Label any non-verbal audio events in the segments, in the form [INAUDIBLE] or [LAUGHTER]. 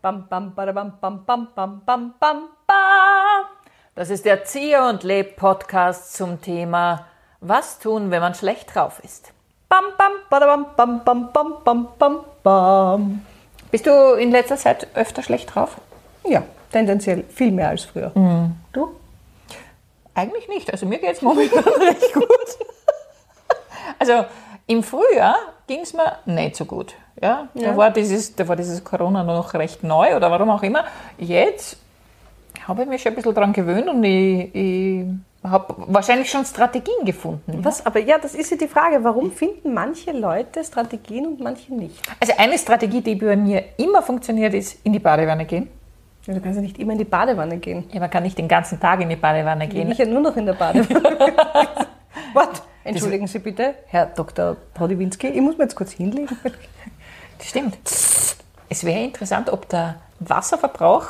Bam, bam, badabam, bam, bam, bam, bam, bam, bam. Das ist der Ziehe und Leb Podcast zum Thema Was tun, wenn man schlecht drauf ist. Bam, bam, badabam, bam, bam, bam, bam, bam, bam. Bist du in letzter Zeit öfter schlecht drauf? Ja, tendenziell viel mehr als früher. Du? Eigentlich nicht. Also mir geht es momentan recht gut. Also im Frühjahr ging es mir nicht so gut. Ja, Da, Ja. war dieses, da war dieses Corona noch recht neu oder warum auch immer. Jetzt habe ich mich schon ein bisschen daran gewöhnt und ich, ich habe wahrscheinlich schon Strategien gefunden. Was, aber ja, das ist ja die Frage, warum finden manche Leute Strategien und manche nicht? Also eine Strategie, die bei mir immer funktioniert, ist in die Badewanne gehen. Ja, du kannst ja nicht immer in die Badewanne gehen. Ja, man kann nicht den ganzen Tag in die Badewanne Gehe gehen. ich ja nur noch in der Badewanne. [LAUGHS] Was? Entschuldigen Sie bitte, Herr Dr. Podywinski, ich muss mir jetzt kurz hinlegen. Das stimmt. Es wäre interessant, ob der Wasserverbrauch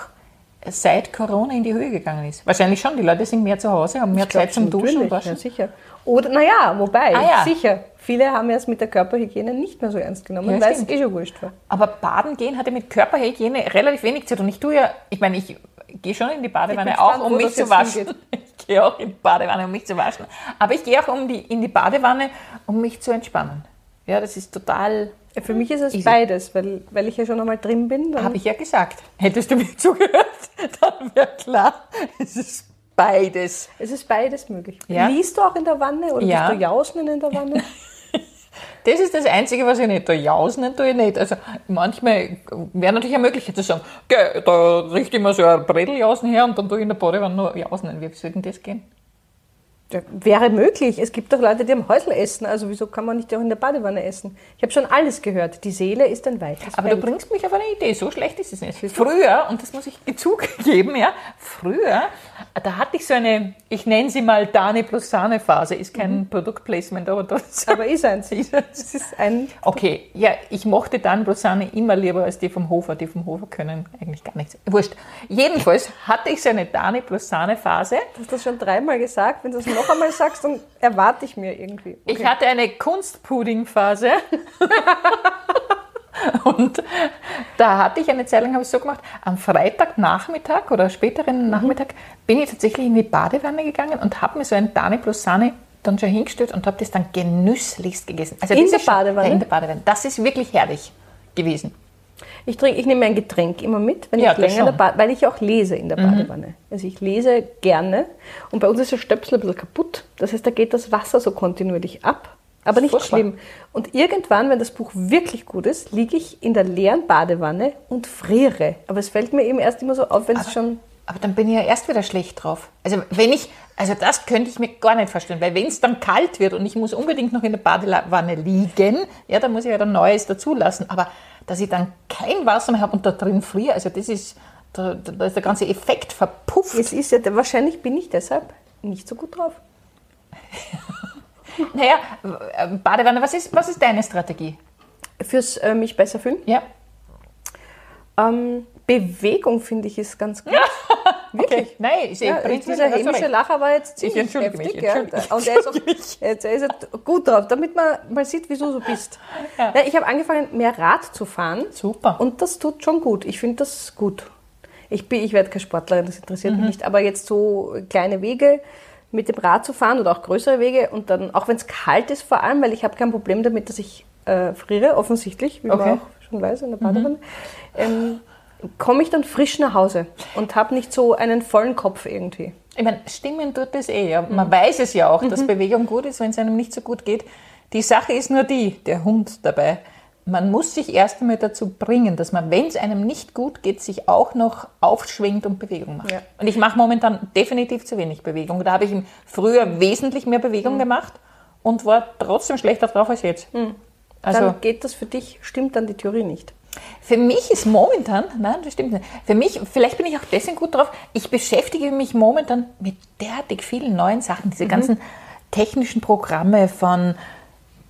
seit Corona in die Höhe gegangen ist. Wahrscheinlich schon. Die Leute sind mehr zu Hause, haben mehr Ich Zeit zum Duschen und natürlich, Ja, Waschen. sicher. Oder, naja, wobei, Ah, ja. sicher. Viele haben es mit der Körperhygiene nicht mehr so ernst genommen, Ja, weil es eh schon wurscht war. Aber Baden gehen hatte mit Körperhygiene relativ wenig zu tun. Ich tue ja, ich meine, ich gehe schon in die Badewanne auch, um mich zu waschen. hingeht. [LAUGHS] [LAUGHS] Ich gehe auch in die Badewanne, um mich zu waschen. Aber ich gehe auch um die, in die Badewanne, um mich zu entspannen. Ja, das ist total, Ja, Für mich ist es Easy. beides, weil, weil ich ja schon einmal drin bin. Habe ich ja gesagt. Hättest du mir [LAUGHS] zugehört, dann wäre klar, es ist beides. es ist beides möglich. Ja. Liest du auch in der Wanne oder Ja. bist du jausen in der Wanne? [LAUGHS] Das ist das Einzige, was ich nicht tue. Jausen tue ich nicht. Also manchmal wäre natürlich eine Möglichkeit zu sagen, da richte ich mir so ein Bredeljausen her und dann tue ich in der Badewanne nur Jausen. Wie soll denn das gehen? Ja, wäre möglich. Es gibt doch Leute, die am Häusl essen. Also wieso kann man nicht auch in der Badewanne essen? Ich habe schon alles gehört. Die Seele ist ein weites Aber Feld. du bringst mich auf eine Idee, so schlecht ist es nicht. Früher, und das muss ich [LAUGHS] zugeben, ja, früher, da hatte ich so eine, ich nenne sie mal Dani plus Sahne Phase, ist kein Produktplacement, aber das [LAUGHS] Aber ist eins. [LAUGHS] ist es. Es ist ein Okay, ja, ich mochte Dani plus Sahne immer lieber als die vom Hofer. Die vom Hofer können eigentlich gar nichts. Wurscht. Jedenfalls hatte ich so eine Dani plus Sahne Phase. Du hast das schon dreimal gesagt. Wenn du es noch einmal sagst, dann erwarte ich mir irgendwie. Ich hatte eine Kunstpudding-Phase. [LAUGHS] Und da hatte ich eine Zeit lang, habe ich so gemacht, am Freitagnachmittag oder späteren Nachmittag bin ich tatsächlich in die Badewanne gegangen und habe mir so ein Dani plus Sahne dann schon hingestellt und habe das dann genüsslichst gegessen. Also In der ist schon- Badewanne? Ja, in der Badewanne. Das ist wirklich herrlich gewesen. Ich, trinke, ich nehme ein Getränk immer mit, wenn Ja, ich länger in der. Mhm. Weil ich auch lese in der Badewanne. Also ich lese gerne und bei uns ist der Stöpsel ein bisschen kaputt. Das heißt, da geht das Wasser so kontinuierlich ab. Aber nicht Furchtbar. schlimm. Und irgendwann, wenn das Buch wirklich gut ist, liege ich in der leeren Badewanne und friere. Aber es fällt mir eben erst immer so auf, wenn es schon... Aber dann bin ich ja erst wieder schlecht drauf. Also wenn ich, also das könnte ich mir gar nicht vorstellen, weil wenn es dann kalt wird und ich muss unbedingt noch in der Badewanne liegen, ja, dann muss ich ja dann Neues dazulassen. Aber dass ich dann kein Wasser mehr habe und da drin friere, also das ist, da, da ist der ganze Effekt verpufft. Es ist ja, wahrscheinlich bin ich deshalb nicht so gut drauf. [LAUGHS] Naja, äh, Badewanne, was ist, was ist deine Strategie? Fürs äh, mich besser fühlen. Ja, Ähm, Bewegung, finde ich, ist ganz gut. [LAUGHS] okay. Nein, ist eh Ja, prinzipiell dieser hämische recht. Lacher war jetzt Ich ziemlich mich, heftig. entschuldige ja. mich, Und er ist, auch, [LAUGHS] mich. jetzt er ist er gut drauf, damit man mal sieht, wie du so bist. Ja. Ja, ich habe angefangen, mehr Rad zu fahren. Super. Und das tut schon gut. Ich finde das gut. Ich, bin, ich werde keine Sportlerin, das interessiert Mhm. mich nicht. Aber jetzt so kleine Wege mit dem Rad zu fahren oder auch größere Wege und dann, auch wenn es kalt ist vor allem, weil ich habe kein Problem damit, dass ich äh, friere, offensichtlich, wie Okay. man auch schon weiß in der Badewanne, ähm, komme ich dann frisch nach Hause und habe nicht so einen vollen Kopf irgendwie. Ich meine, stimmen tut das eh. Ja. Man weiß es ja auch, dass Bewegung gut ist, wenn es einem nicht so gut geht. Die Sache ist nur die, der Hund dabei. Man muss sich erst einmal dazu bringen, dass man, wenn es einem nicht gut geht, sich auch noch aufschwingt und Bewegung macht. Ja. Und ich mache momentan definitiv zu wenig Bewegung. Da habe ich früher wesentlich mehr Bewegung gemacht und war trotzdem schlechter drauf als jetzt. Also Dann geht das für dich, stimmt dann die Theorie nicht. Für mich ist momentan, nein, das stimmt nicht. Für mich, vielleicht bin ich auch deswegen gut drauf, ich beschäftige mich momentan mit derartig vielen neuen Sachen. Diese ganzen technischen Programme von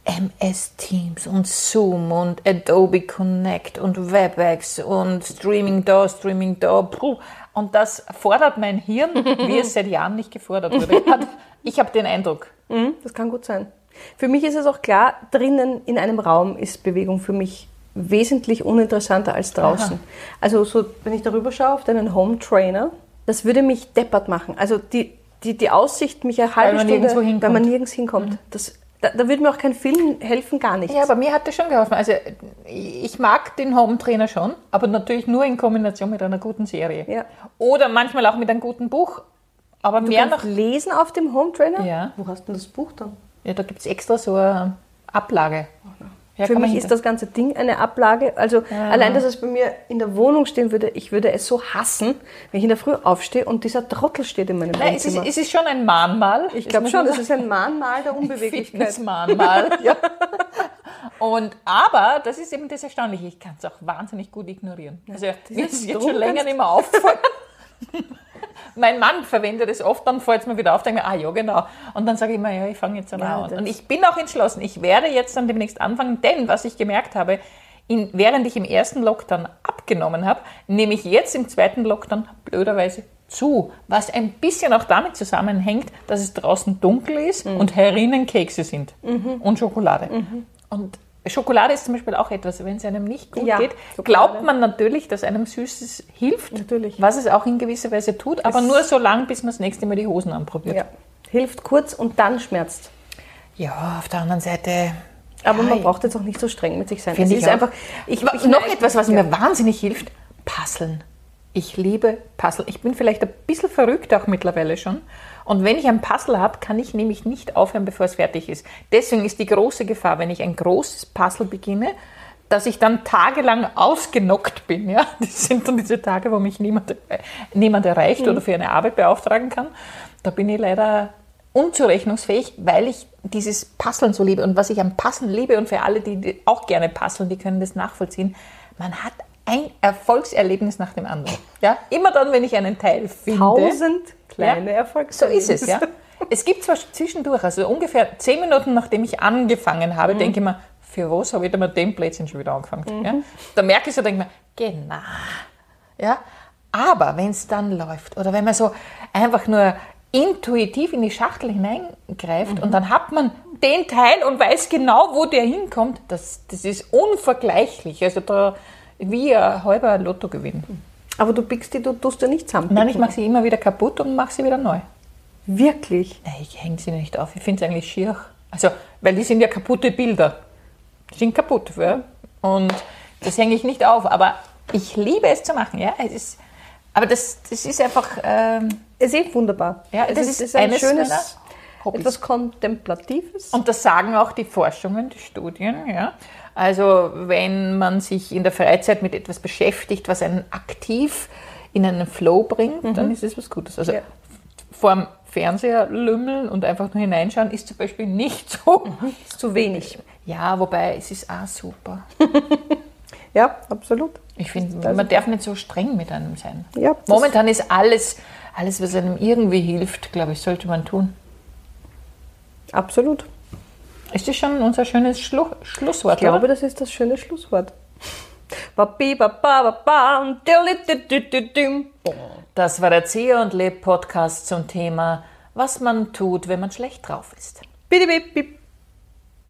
MS Teams und Zoom und Adobe Connect und WebEx und Streaming da, Streaming da. puh. Und das fordert mein Hirn, wie es [LAUGHS] seit Jahren nicht gefordert wurde. Ich habe den Eindruck. Mhm, das kann gut sein. Für mich ist es auch klar, drinnen in einem Raum ist Bewegung für mich wesentlich uninteressanter als draußen. Aha. Also so, wenn ich darüber schaue auf deinen Home Trainer, das würde mich deppert machen. Also die, die, die Aussicht, mich eine halbe man Stunde. Mhm. weil man nirgends hinkommt. Das, da, da würde mir auch kein Film helfen, gar nichts. Ja, aber mir hat das schon geholfen. Also ich mag den Home-Trainer schon, aber natürlich nur in Kombination mit einer guten Serie. Ja. Oder manchmal auch mit einem guten Buch. Aber Du mehr noch. lesen auf dem Home Trainer? Ja. Wo hast du denn das Buch dann? Ja, da gibt es extra so eine Ablage. Ja, Für mich ist das ganze Ding eine Ablage. Also allein, dass es bei mir in der Wohnung stehen würde, ich würde es so hassen, wenn ich in der Früh aufstehe und dieser Trottel steht in meinem Nein, es ist, Wohnzimmer. es ist schon ein Mahnmal. ich glaube schon, das ist ein Mahnmal der Unbeweglichkeit. Fitnessmahnmal. [LAUGHS] ja. Und aber, das ist eben das Erstaunliche, ich kann es auch wahnsinnig gut ignorieren. Also mir ist jetzt schon länger nicht mehr aufgefallen. [LAUGHS] [LAUGHS] mein Mann verwendet es oft, dann fällt es mir wieder auf, denke mir, ah ja, genau. Und dann sage ich immer, ja, ich fange jetzt an. Ja, an. Und ich bin auch entschlossen, ich werde jetzt dann demnächst anfangen, denn was ich gemerkt habe, in, während ich im ersten Lockdown abgenommen habe, nehme ich jetzt im zweiten Lockdown blöderweise zu, was ein bisschen auch damit zusammenhängt, dass es draußen dunkel ist Mhm. und herinnen Kekse sind und Schokolade. Und Schokolade ist zum Beispiel auch etwas, wenn es einem nicht gut Ja, geht, Schokolade. glaubt man natürlich, dass einem Süßes hilft, Natürlich. was es auch in gewisser Weise tut, aber nur so lang, bis man das nächste Mal die Hosen anprobiert. Ja. Hilft kurz und dann schmerzt. Ja, auf der anderen Seite. Aber ja, man braucht jetzt auch nicht so streng mit sich sein. Es ich ist auch. einfach. Ich, ich noch etwas, was mir wahnsinnig hilft: Puzzeln. Ich liebe Puzzle. Ich bin vielleicht ein bisschen verrückt auch mittlerweile schon. Und wenn ich ein Puzzle habe, kann ich nämlich nicht aufhören, bevor es fertig ist. Deswegen ist die große Gefahr, wenn ich ein großes Puzzle beginne, dass ich dann tagelang ausgenockt bin. Ja? [LAUGHS] Das sind dann diese Tage, wo mich niemand, äh, niemand erreicht Mhm. oder für eine Arbeit beauftragen kann. Da bin ich leider unzurechnungsfähig, weil ich dieses Puzzeln so liebe. Und was ich am Puzzeln liebe und für alle, die die auch gerne puzzeln, die können das nachvollziehen, man hat ein Erfolgserlebnis nach dem anderen. Ja? Immer dann, wenn ich einen Teil finde. Tausend kleine Ja, So Erfolgserlebnisse. ist es, ja. Es gibt zwar zwischendurch, also ungefähr zehn Minuten nachdem ich angefangen habe, Mhm. denke ich mir, für was habe ich denn mit dem Plätzchen schon wieder angefangen? Ja? Da merke ich so, denke ich mir, genau. Ja? Aber wenn es dann läuft oder wenn man so einfach nur intuitiv in die Schachtel hineingreift Mhm. und dann hat man den Teil und weiß genau, wo der hinkommt, das, das ist unvergleichlich. Also da wie ein halber Lottogewinn. Aber du pickst die, du tust dir nicht zusammen. Nein, ich mache sie immer wieder kaputt und mache sie wieder neu. Wirklich. Nein, ich hänge sie nicht auf. Ich finde es eigentlich schier. Also, weil die sind ja kaputte Bilder. Die sind kaputt. Ja? Und das hänge ich nicht auf. Aber ich liebe es zu machen. Ja? Es ist, aber das, das ist einfach. Ähm, Es ist wunderbar. Ja, es das ist, ist ein schönes, Hobbys. etwas Kontemplatives. und das sagen auch die Forschungen, die Studien. Ja? Also, wenn man sich in der Freizeit mit etwas beschäftigt, was einen aktiv in einen Flow bringt, dann ist es was Gutes. Also, Ja. vorm Fernseher lümmeln und einfach nur hineinschauen ist zum Beispiel nicht [LAUGHS] so. ist zu wenig. Ja, wobei es ist auch super. [LAUGHS] Ja, absolut. Ich finde, man darf nicht so streng mit einem sein. Ja, Momentan ist alles, alles, was einem irgendwie hilft, glaube ich, sollte man tun. Absolut. Ist das schon unser schönes Schlu Schlusswort? Ich glaube, oder? das ist das schöne Schlusswort. Das war der Zieher und Leb Podcast zum Thema, was man tut, wenn man schlecht drauf ist. Bidi, bip, bip.